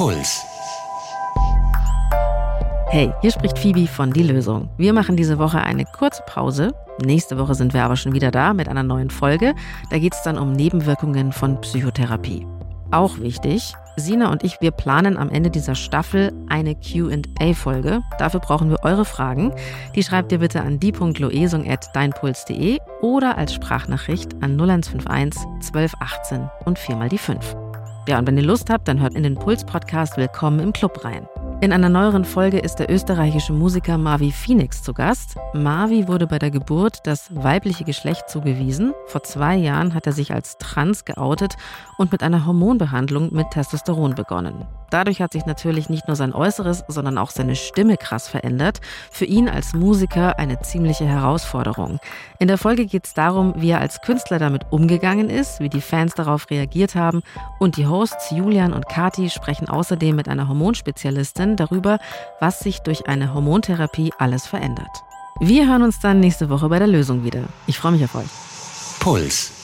Puls. Hey, hier spricht Phoebe von Die Lösung. Wir machen diese Woche eine kurze Pause. Nächste Woche sind wir aber schon wieder da mit einer neuen Folge. Da geht es dann um Nebenwirkungen von Psychotherapie. Auch wichtig, Sina und ich, wir planen am Ende dieser Staffel eine QA-Folge. Dafür brauchen wir eure Fragen. Die schreibt ihr bitte an die.loesung.deinpuls.de oder als Sprachnachricht an 0151 1218 und viermal die 5. Ja, und wenn ihr Lust habt, dann hört in den Puls-Podcast Willkommen im Club rein. In einer neueren Folge ist der österreichische Musiker Marvi Phoenix zu Gast. Marvi wurde bei der Geburt das weibliche Geschlecht zugewiesen. Vor zwei Jahren hat er sich als trans geoutet und mit einer Hormonbehandlung mit Testosteron begonnen. Dadurch hat sich natürlich nicht nur sein Äußeres, sondern auch seine Stimme krass verändert. Für ihn als Musiker eine ziemliche Herausforderung. In der Folge geht es darum, wie er als Künstler damit umgegangen ist, wie die Fans darauf reagiert haben und die Hosts Julian und Kati sprechen außerdem mit einer Hormonspezialistin Expertin darüber, was sich durch eine Hormontherapie alles verändert. Wir hören uns dann nächste Woche bei der Lösung wieder. Ich freue mich auf euch. Puls.